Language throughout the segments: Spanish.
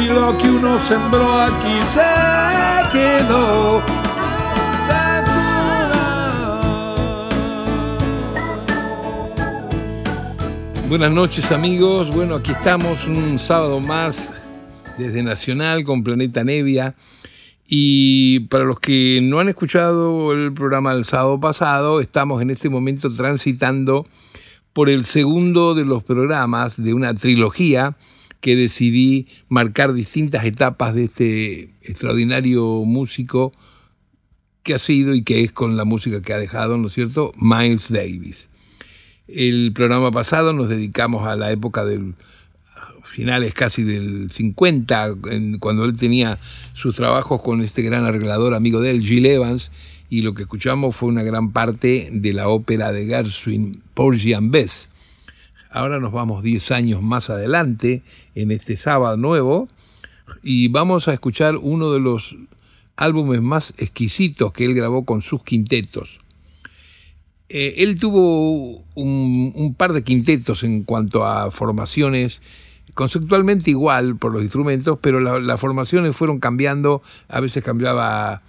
si lo que uno sembró aquí se quedó. Buenas noches amigos, bueno aquí estamos un sábado más desde Nacional con Planeta Nevia y para los que no han escuchado el programa del sábado pasado, estamos en este momento transitando por el segundo de los programas de una trilogía que decidí marcar distintas etapas de este extraordinario músico que ha sido y que es con la música que ha dejado, ¿no es cierto?, Miles Davis. El programa pasado nos dedicamos a la época del finales casi del 50, cuando él tenía sus trabajos con este gran arreglador amigo de él, Gil Evans, y lo que escuchamos fue una gran parte de la ópera de Gershwin, Porgy and Bess. Ahora nos vamos 10 años más adelante, en este sábado nuevo, y vamos a escuchar uno de los álbumes más exquisitos que él grabó con sus quintetos. Eh, él tuvo un, par de quintetos en cuanto a formaciones, conceptualmente igual por los instrumentos, pero las formaciones fueron cambiando, a veces cambiaba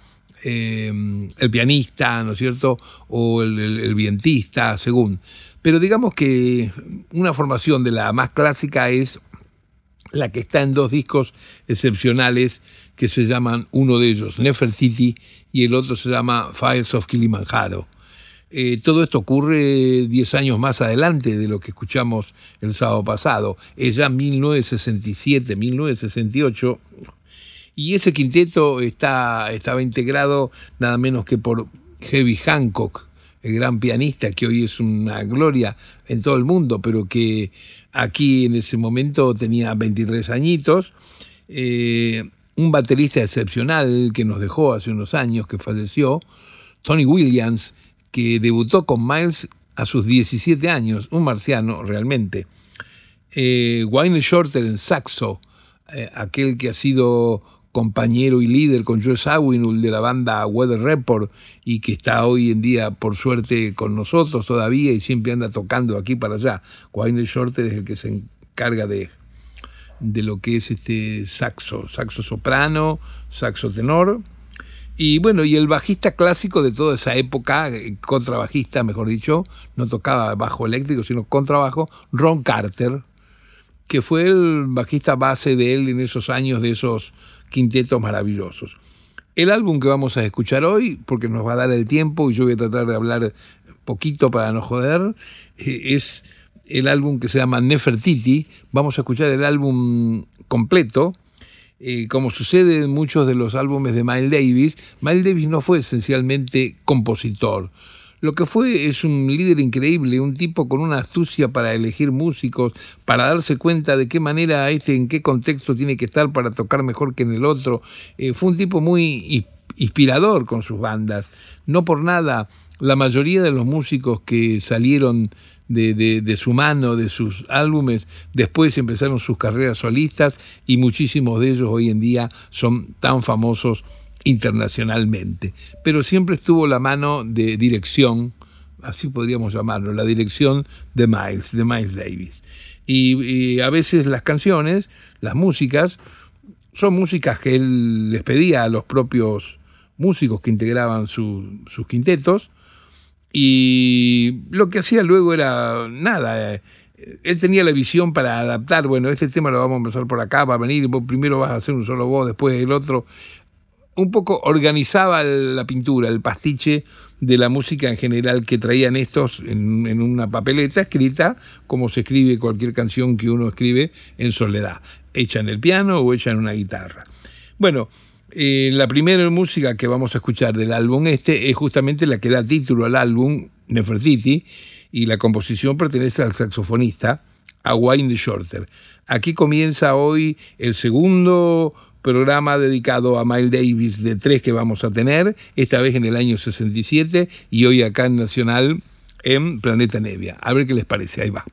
eh, el pianista, ¿no es cierto? O el, el vientista, según. Pero digamos que una formación de la más clásica es la que está en dos discos excepcionales que se llaman uno de ellos Nefertiti y el otro se llama Fires of Kilimanjaro. Eh, todo esto ocurre 10 años más adelante de lo que escuchamos el sábado pasado, es ya 1967, 1968, y ese quinteto está, estaba integrado nada menos que por Heavy Hancock, el gran pianista que hoy es una gloria en todo el mundo, pero que aquí en ese momento tenía 23 añitos. Eh, un baterista excepcional que nos dejó hace unos años, que falleció, Tony Williams, que debutó con Miles a sus 17 años, un marciano realmente. Eh, Wayne Shorter en saxo, eh, aquel que ha sido compañero y líder con Joe Sawinul de la banda Weather Report y que está hoy en día, por suerte, con nosotros todavía y siempre anda tocando aquí para allá. Wayne Shorter es el que se encarga de, de lo que es este saxo, saxo soprano, saxo tenor. Y bueno, y el bajista clásico de toda esa época, eh, contrabajista, mejor dicho, no tocaba bajo eléctrico, sino contrabajo, Ron Carter, que fue el bajista base de él en esos años de esos quintetos maravillosos. El álbum que vamos a escuchar hoy, porque nos va a dar el tiempo y yo voy a tratar de hablar poquito para no joder, eh, es el álbum que se llama Nefertiti. Vamos a escuchar el álbum completo. Eh, como sucede en muchos de los álbumes de Miles Davis, Miles Davis no fue esencialmente compositor, lo que fue es un líder increíble, un tipo con una astucia para elegir músicos, para darse cuenta de qué manera este, en qué contexto tiene que estar para tocar mejor que en el otro. Eh, fue un tipo muy inspirador con sus bandas. No por nada, la mayoría de los músicos que salieron de, de, su mano, de sus álbumes, después empezaron sus carreras solistas y muchísimos de ellos hoy en día son tan famosos internacionalmente, pero siempre estuvo la mano de dirección, así podríamos llamarlo, la dirección de Miles, de Miles Davis. Y, a veces las canciones, las músicas, son músicas que él les pedía a los propios músicos que integraban sus quintetos, y lo que hacía luego era nada. Eh, él tenía la visión para adaptar, bueno, este tema lo vamos a empezar por acá, va a venir, primero vas a hacer un solo voz, después el otro un poco organizaba la pintura, el pastiche de la música en general que traían estos en, una papeleta escrita, como se escribe cualquier canción que uno escribe en soledad, hecha en el piano o hecha en una guitarra. Bueno, eh, la primera música que vamos a escuchar del álbum este es justamente la que da título al álbum, Nefertiti, y la composición pertenece al saxofonista, a Wayne Shorter. Aquí comienza hoy el segundo programa dedicado a Miles Davis de tres que vamos a tener, esta vez en el año 67 y hoy acá en Nacional en Planeta Nevia. A ver qué les parece, ahí va.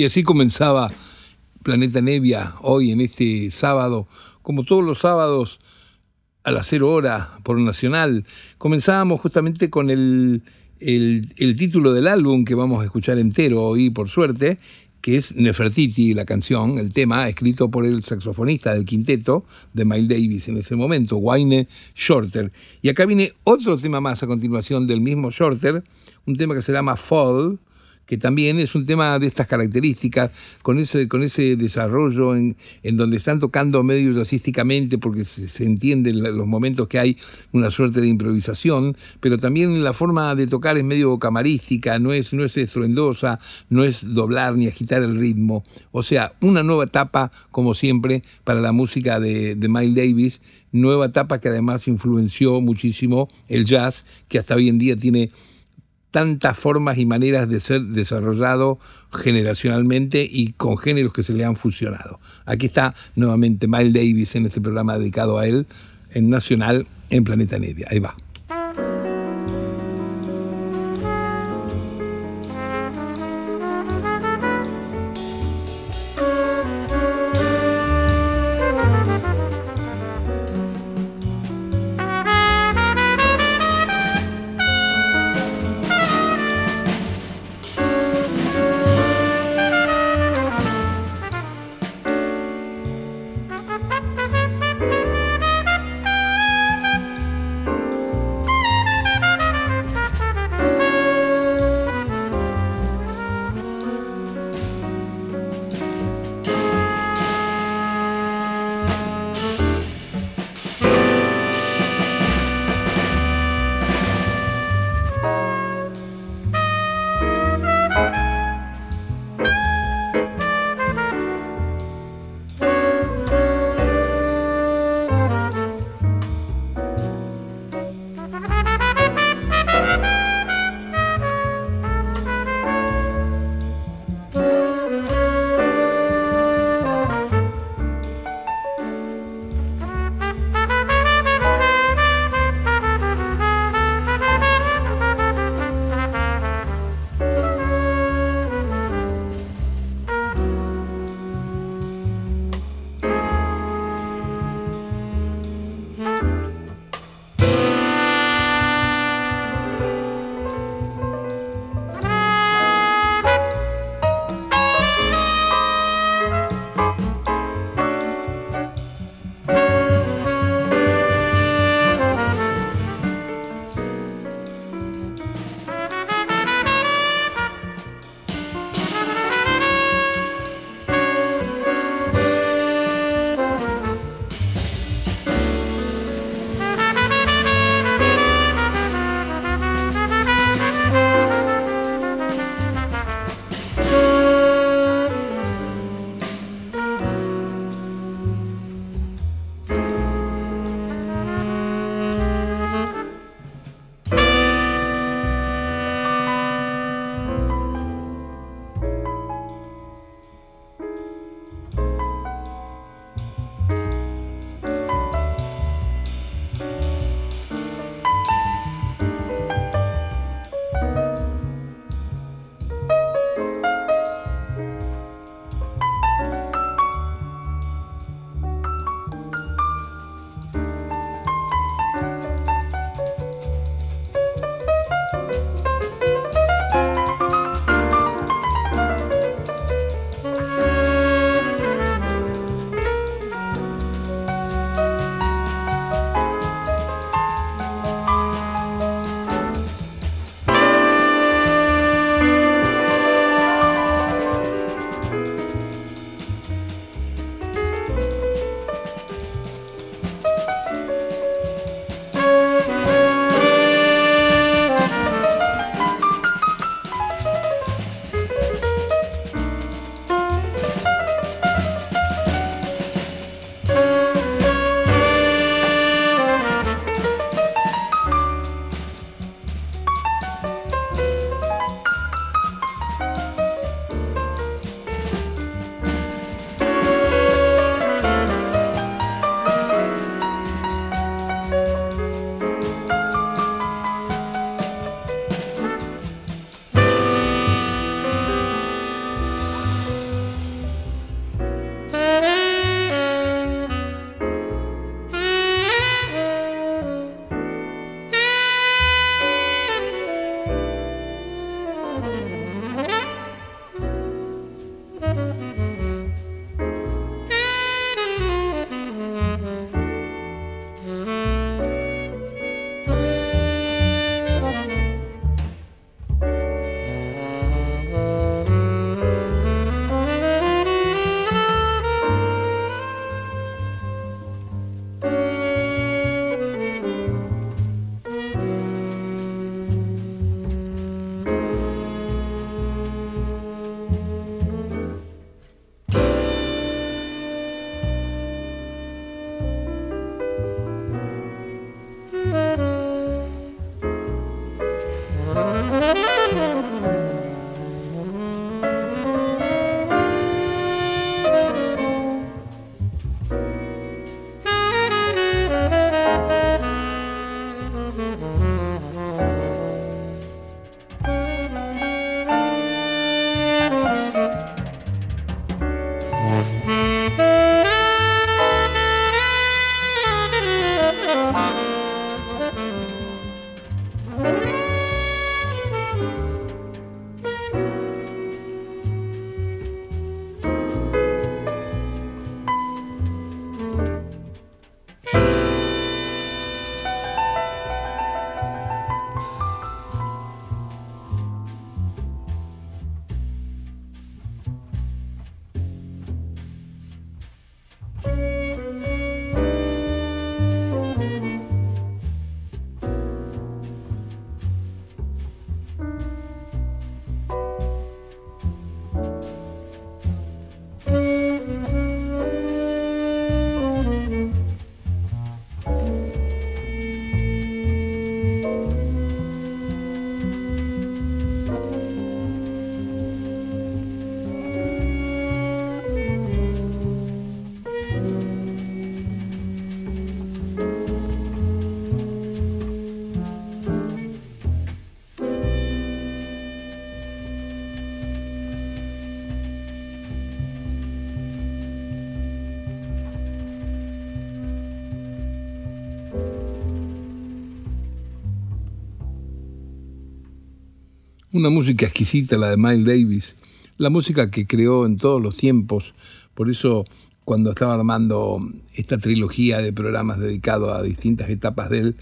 Y así comenzaba Planeta Nevia hoy en este sábado, como todos los sábados a las cero hora por Nacional. Comenzábamos justamente con el, el, el, título del álbum que vamos a escuchar entero hoy, por suerte, que es Nefertiti, la canción, el tema, escrito por el saxofonista del quinteto de Miles Davis en ese momento, Wayne Shorter. Y acá viene otro tema más a continuación del mismo Shorter, un tema que se llama Fall, que también es un tema de estas características, con ese, con ese desarrollo en, en donde están tocando medio jazzísticamente, porque se, se entienden los momentos que hay una suerte de improvisación, pero también la forma de tocar es medio camarística, no es, no es estruendosa, no es doblar ni agitar el ritmo. O sea, una nueva etapa, como siempre, para la música de, de Miles Davis, nueva etapa que además influenció muchísimo el jazz, que hasta hoy en día tiene tantas formas y maneras de ser desarrollado generacionalmente y con géneros que se le han fusionado. Aquí está nuevamente Miles Davis en este programa dedicado a él en Nacional en Planeta Media. Ahí va. Una música exquisita, la de Miles Davis, la música que creó en todos los tiempos. Por eso, cuando estaba armando esta trilogía de programas dedicados a distintas etapas de él,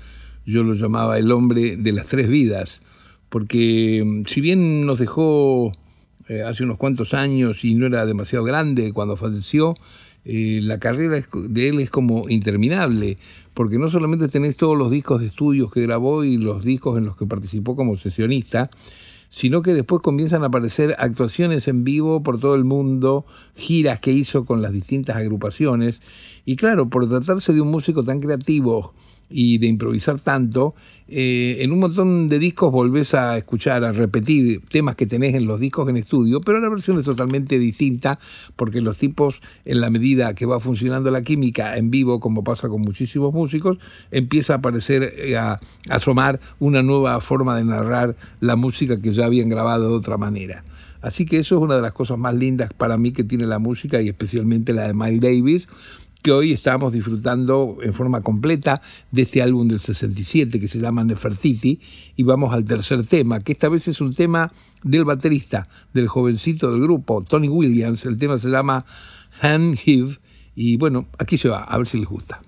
yo lo llamaba el hombre de las tres vidas, porque mm, si bien nos dejó eh, hace unos cuantos años y no era demasiado grande cuando falleció, eh, la carrera de él es como interminable, porque no solamente tenés todos los discos de estudios que grabó y los discos en los que participó como sesionista, sino que después comienzan a aparecer actuaciones en vivo por todo el mundo, giras que hizo con las distintas agrupaciones, y claro, por tratarse de un músico tan creativo y de improvisar tanto, eh, en un montón de discos volvés a escuchar, a repetir temas que tenés en los discos en estudio, pero la versión es totalmente distinta porque los tipos, en la medida que va funcionando la química en vivo, como pasa con muchísimos músicos, empieza a aparecer, eh, a, asomar una nueva forma de narrar la música que ya habían grabado de otra manera. Así que eso es una de las cosas más lindas para mí que tiene la música y especialmente la de Miles Davis, hoy estamos disfrutando en forma completa de este álbum del 67 que se llama Nefertiti y vamos al tercer tema, que esta vez es un tema del baterista, del jovencito del grupo, Tony Williams, el tema se llama Hand Heave y bueno, aquí se va, a ver si les gusta.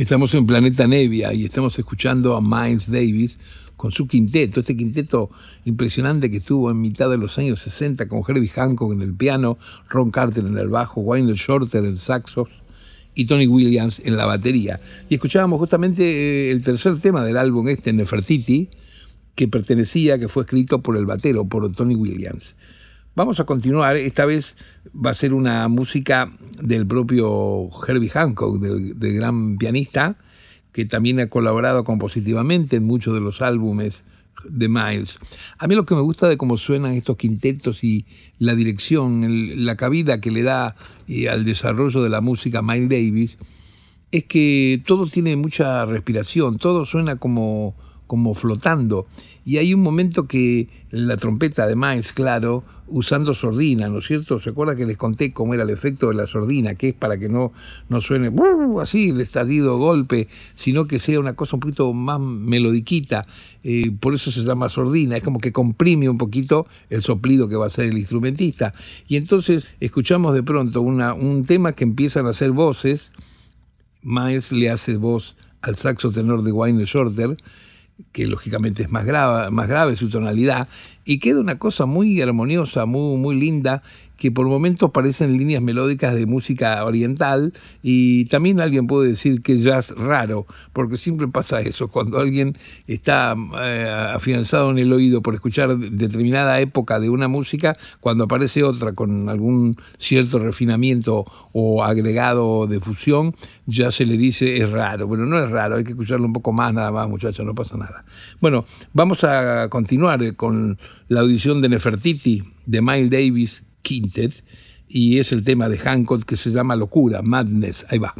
Estamos en Planeta Nevia y estamos escuchando a Miles Davis con su quinteto, este quinteto impresionante que estuvo en mitad de los años 60 con Herbie Hancock en el piano, Ron Carter en el bajo, Wayne Shorter en saxos y Tony Williams en la batería. Y escuchábamos justamente eh, el tercer tema del álbum este, Nefertiti, que pertenecía, que fue escrito por el batero, por Tony Williams. Vamos a continuar, esta vez va a ser una música del propio Herbie Hancock, del, gran pianista, que también ha colaborado compositivamente en muchos de los álbumes de Miles. A mí lo que me gusta de cómo suenan estos quintetos y la dirección, la cabida que le da eh, al desarrollo de la música Miles Davis, es que todo tiene mucha respiración, todo suena como, como flotando. Y hay un momento que la trompeta de Miles, claro, usando sordina, ¿no es cierto? ¿Se acuerda que les conté cómo era el efecto de la sordina? Que es para que no, no suene así el estallido golpe, sino que sea una cosa un poquito más melodiquita. Eh, por eso se llama sordina. Es como que comprime un poquito el soplido que va a hacer el instrumentista. Y entonces escuchamos de pronto un tema que empiezan a hacer voces. Miles le hace voz al saxo tenor de Wayne Shorter que lógicamente es más grave, más grave su tonalidad, y queda una cosa muy armoniosa, muy, muy linda, que por momentos parecen líneas melódicas de música oriental y también alguien puede decir que jazz raro, porque siempre pasa eso, cuando alguien está eh, afianzado en el oído por escuchar determinada época de una música, cuando aparece otra con algún cierto refinamiento o agregado de fusión, ya se le dice es raro. Bueno, no es raro, hay que escucharlo un poco más nada más, muchachos, no pasa nada. Bueno, vamos a continuar con la audición de Nefertiti de Miles Davis Quintet y es el tema de Hancock que se llama Locura, Madness. Ahí va.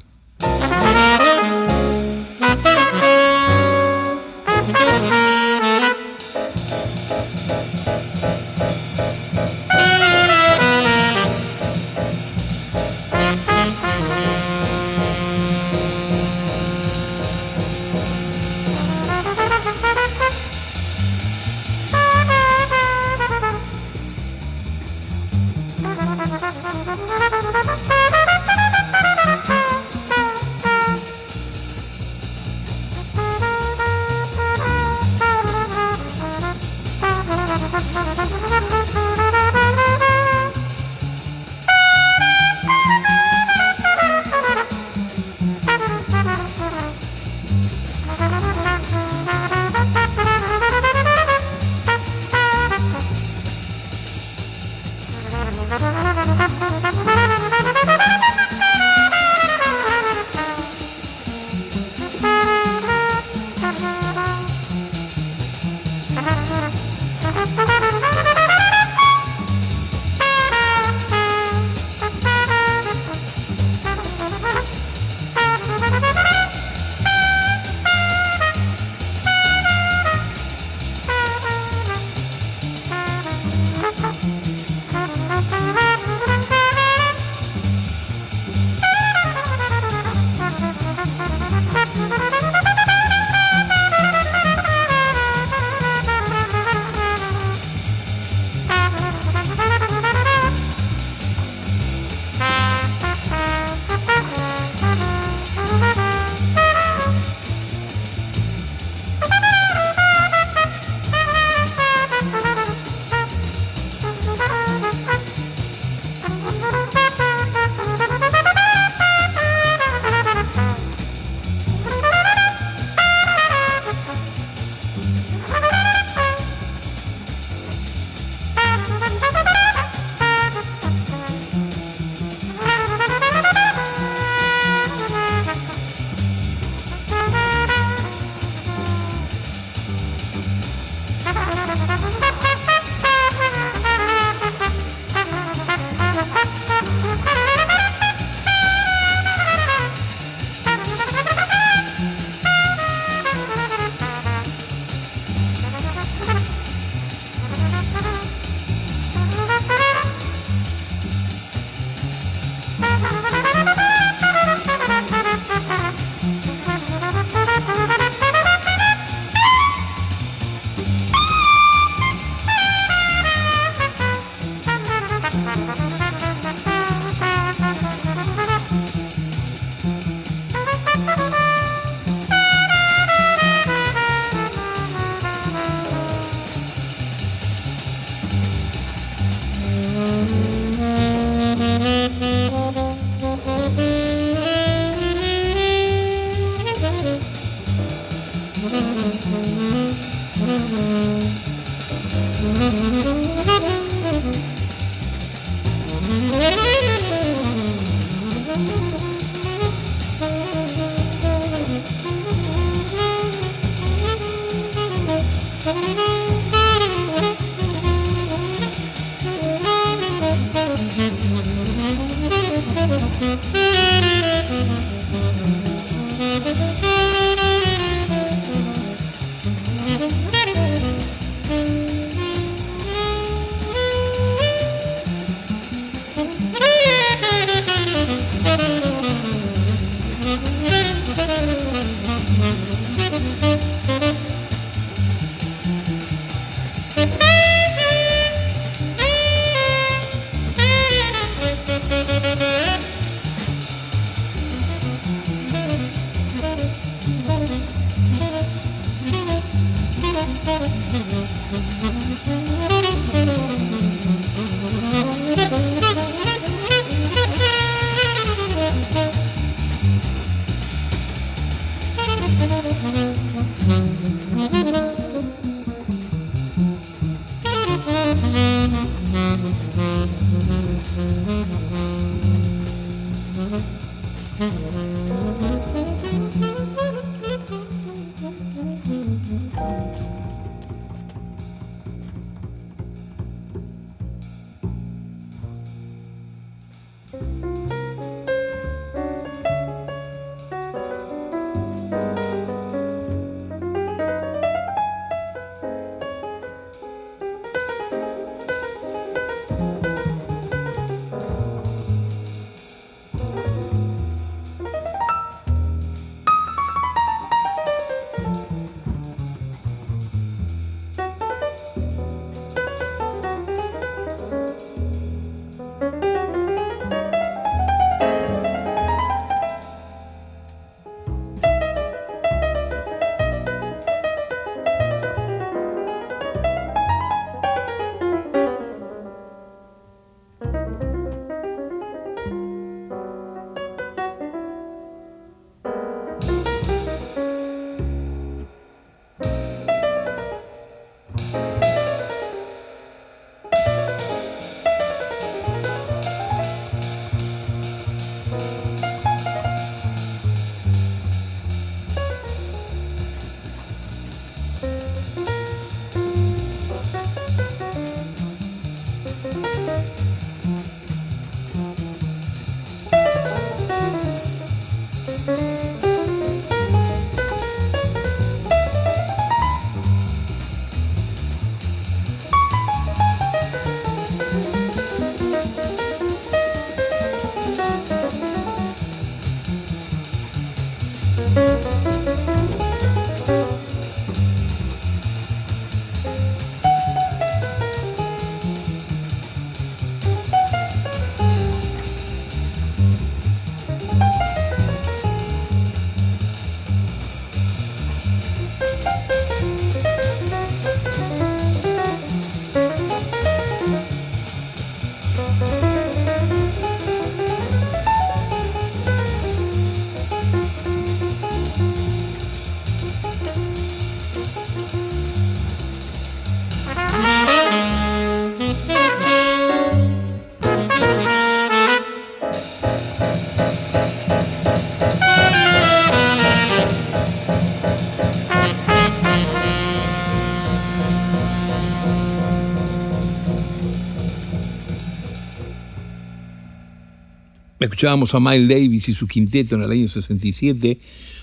Escuchábamos a Miles Davis y su quinteto en el año 67.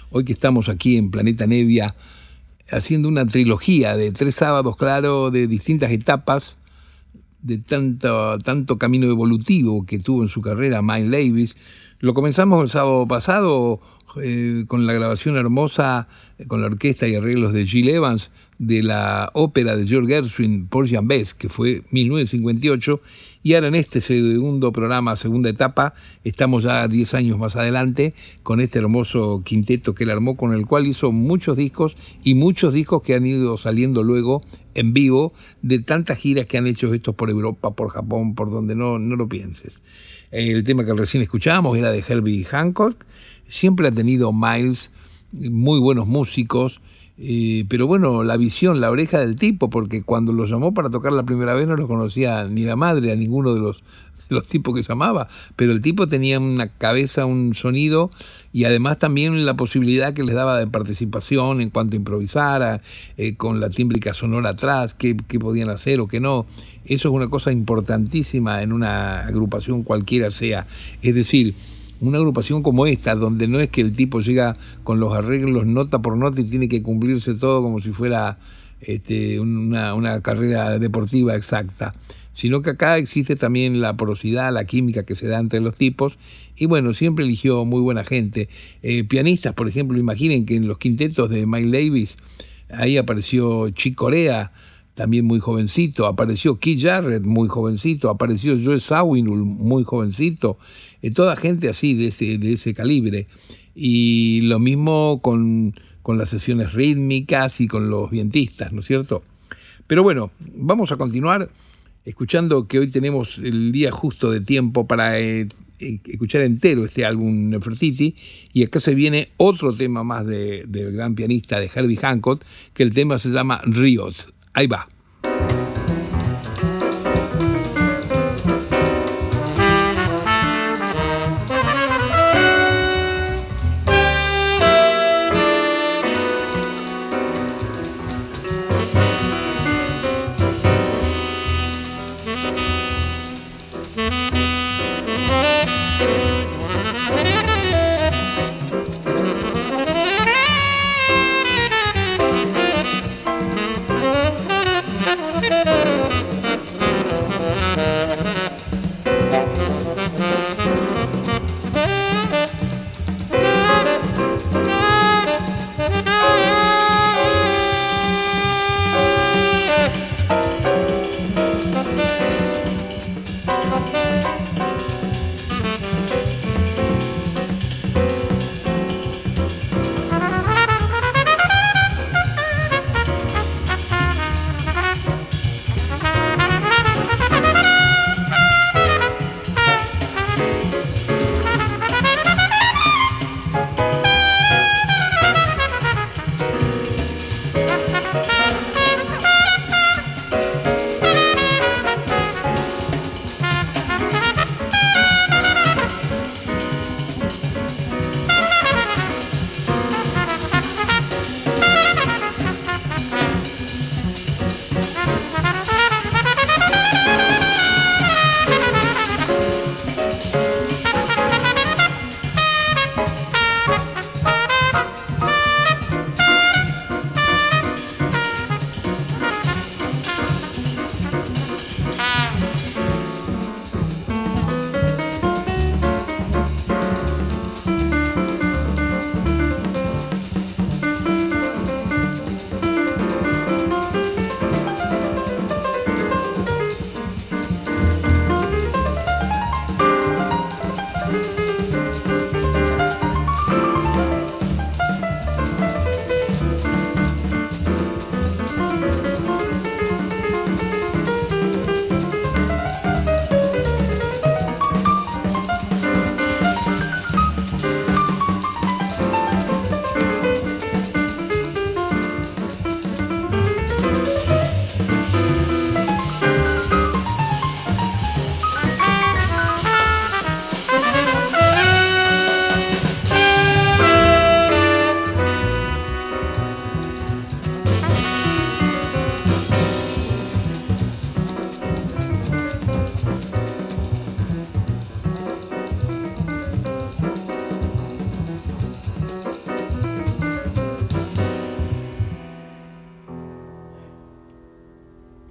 Hoy que estamos aquí en Planeta Nevia haciendo una trilogía de tres sábados, claro, de distintas etapas, de tanto, tanto camino evolutivo que tuvo en su carrera Miles Davis. Lo comenzamos el sábado pasado eh, con la grabación hermosa, con la orquesta y arreglos de Gil Evans, de la ópera de George Gershwin, Porgy Bess, que fue 1958, y ahora en este segundo programa, segunda etapa, estamos ya 10 años más adelante con este hermoso quinteto que él armó, con el cual hizo muchos discos y muchos discos que han ido saliendo luego en vivo de tantas giras que han hecho estos por Europa, por Japón, por donde no, no lo pienses. El tema que recién escuchábamos era de Herbie Hancock. Siempre ha tenido Miles muy buenos músicos, eh, pero bueno, la visión, la oreja del tipo, porque cuando lo llamó para tocar la primera vez no lo conocía ni la madre, a ninguno de los, los tipos que llamaba, pero el tipo tenía una cabeza, un sonido y además también la posibilidad que les daba de participación en cuanto improvisara, eh, con la tímbrica sonora atrás, qué, qué podían hacer o qué no. Eso es una cosa importantísima en una agrupación cualquiera sea. Es decir, una agrupación como esta, donde no es que el tipo llega con los arreglos nota por nota y tiene que cumplirse todo como si fuera este, una, una carrera deportiva exacta, sino que acá existe también la porosidad, la química que se da entre los tipos, y bueno, siempre eligió muy buena gente. Eh, pianistas, por ejemplo, imaginen que en los quintetos de Mike Davis, ahí apareció Chick Corea, también muy jovencito, apareció Keith Jarrett, muy jovencito, apareció Joe Sawinul, muy jovencito, eh, toda gente así, de ese, de ese calibre. Y lo mismo con, con las sesiones rítmicas y con los vientistas, ¿no es cierto? Pero bueno, vamos a continuar escuchando que hoy tenemos el día justo de tiempo para eh, eh, escuchar entero este álbum Nefertiti y acá se viene otro tema más de, del gran pianista de Herbie Hancock que el tema se llama Ríos. Ahí va.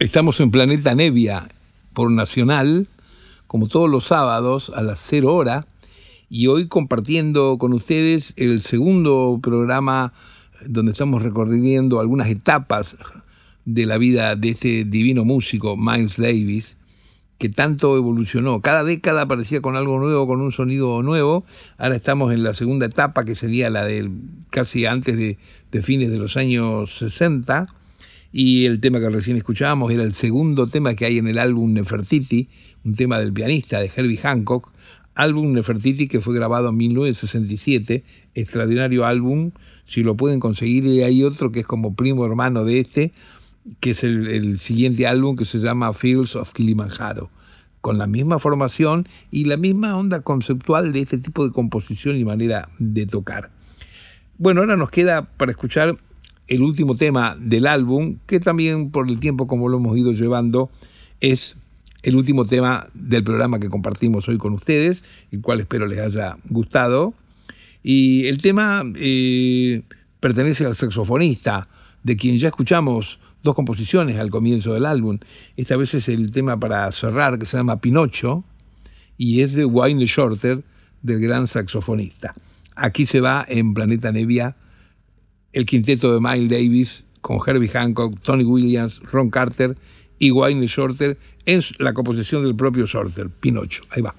Estamos en Planeta Nevia por Nacional, como todos los sábados a las 0 hora, y hoy compartiendo con ustedes el segundo programa donde estamos recorriendo algunas etapas de la vida de este divino músico, Miles Davis, que tanto evolucionó. Cada década aparecía con algo nuevo, con un sonido nuevo. Ahora estamos en la segunda etapa, que sería la del casi antes de, de fines de los años 60 y el tema que recién escuchábamos era el segundo tema que hay en el álbum Nefertiti, un tema del pianista de Herbie Hancock, álbum Nefertiti que fue grabado en 1967, extraordinario álbum, si lo pueden conseguir, y hay otro que es como primo hermano de este, que es el, siguiente álbum que se llama Fields of Kilimanjaro, con la misma formación y la misma onda conceptual de este tipo de composición y manera de tocar. Bueno, ahora nos queda para escuchar el último tema del álbum, que también por el tiempo como lo hemos ido llevando, es el último tema del programa que compartimos hoy con ustedes, el cual espero les haya gustado. Y el tema eh, pertenece al saxofonista, de quien ya escuchamos dos composiciones al comienzo del álbum. Esta vez es el tema para cerrar, que se llama Pinocho, y es de Wayne Shorter, del gran saxofonista. Aquí se va en Planeta Nevia el quinteto de Miles Davis con Herbie Hancock, Tony Williams, Ron Carter y Wayne Shorter en la composición del propio Shorter, Pinocho. Ahí va.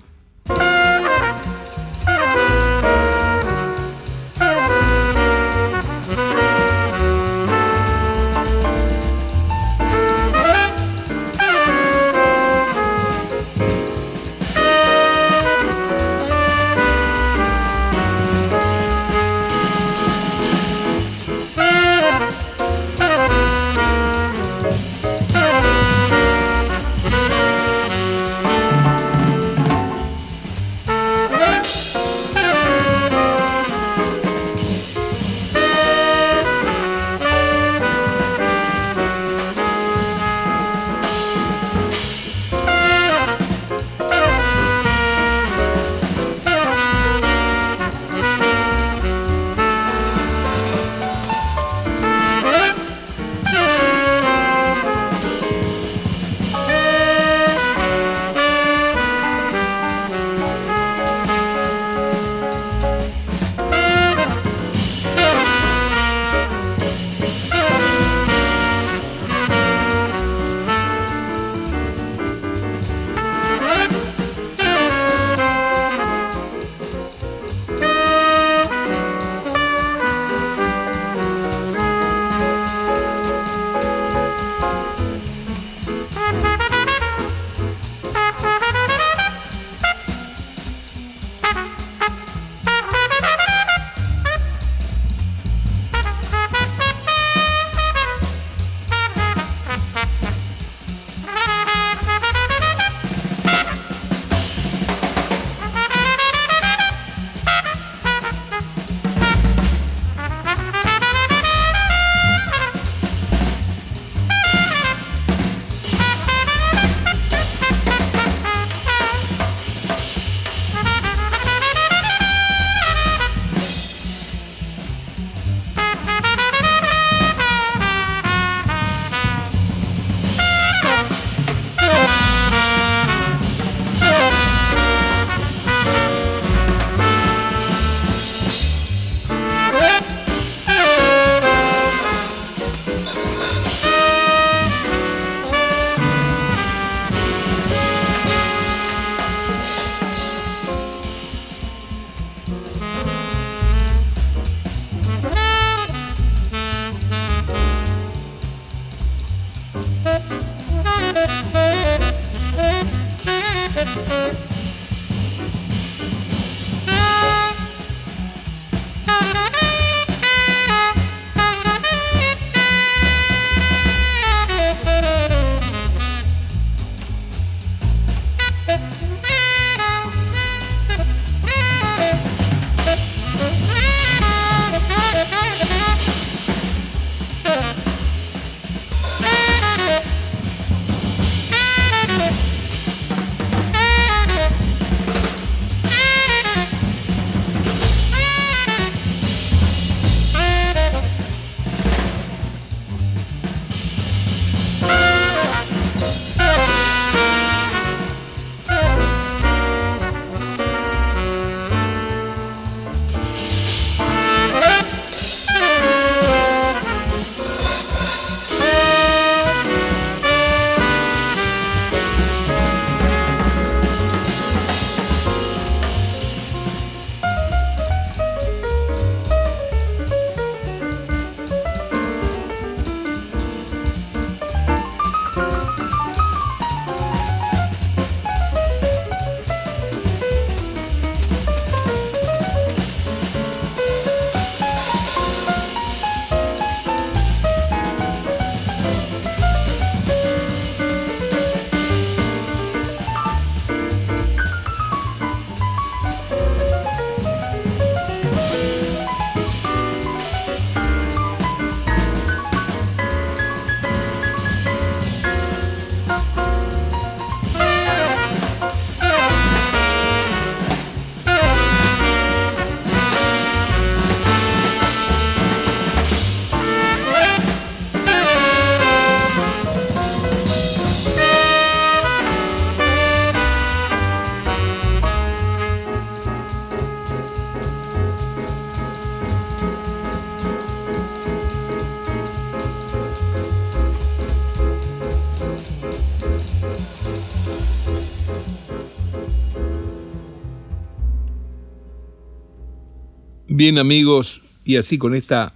Bien amigos, y así con esta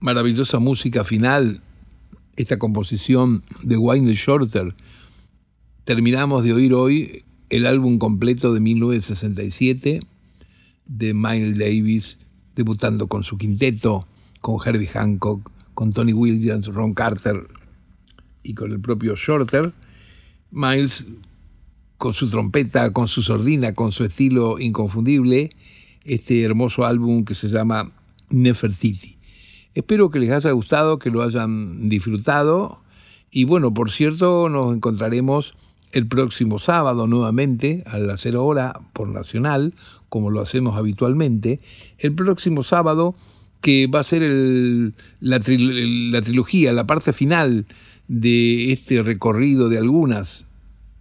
maravillosa música final, esta composición de Wayne Shorter, terminamos de oír hoy el álbum completo de 1967 de Miles Davis, debutando con su quinteto, con Herbie Hancock, con Tony Williams, Ron Carter y con el propio Shorter. Miles con su trompeta, con su sordina, con su estilo inconfundible, este hermoso álbum que se llama Nefertiti. Espero que les haya gustado, que lo hayan disfrutado y bueno, por cierto, nos encontraremos el próximo sábado nuevamente a las 0 hora por Nacional, como lo hacemos habitualmente. El próximo sábado que va a ser la, la trilogía, la parte final de este recorrido de algunas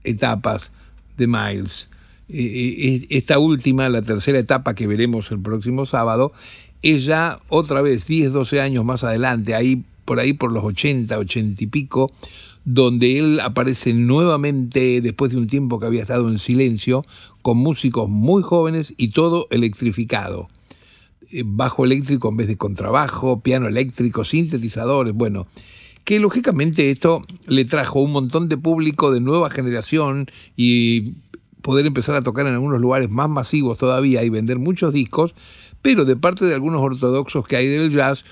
etapas de Miles. Esta última, la tercera etapa que veremos el próximo sábado, es ya otra vez 10, 12 años más adelante, ahí por ahí por los 80, 80 y pico, donde él aparece nuevamente después de un tiempo que había estado en silencio, con músicos muy jóvenes y todo electrificado. Eh, bajo eléctrico en vez de contrabajo, piano eléctrico, sintetizadores, bueno, que lógicamente esto le trajo un montón de público de nueva generación y poder empezar a tocar en algunos lugares más masivos todavía y vender muchos discos, pero de parte de algunos ortodoxos que hay del jazz,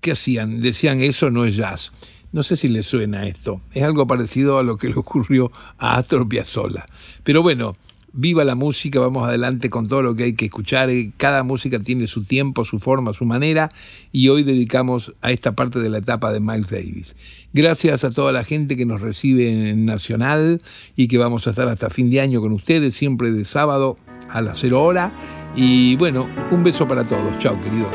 ¿qué hacían? Decían eso no es jazz. No sé si le suena esto. Es algo parecido a lo que le ocurrió a Astor Piazzolla. Pero bueno, viva la música, vamos adelante con todo lo que hay que escuchar. Eh, cada música tiene su tiempo, su forma, su manera y hoy dedicamos a esta parte de la etapa de Miles Davis. Gracias a toda la gente que nos recibe en Nacional y que vamos a estar hasta fin de año con ustedes, siempre de sábado a las cero hora. Y bueno, un beso para todos. Chao, queridos.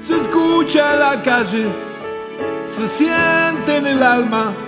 Se escucha la calle, se siente en el alma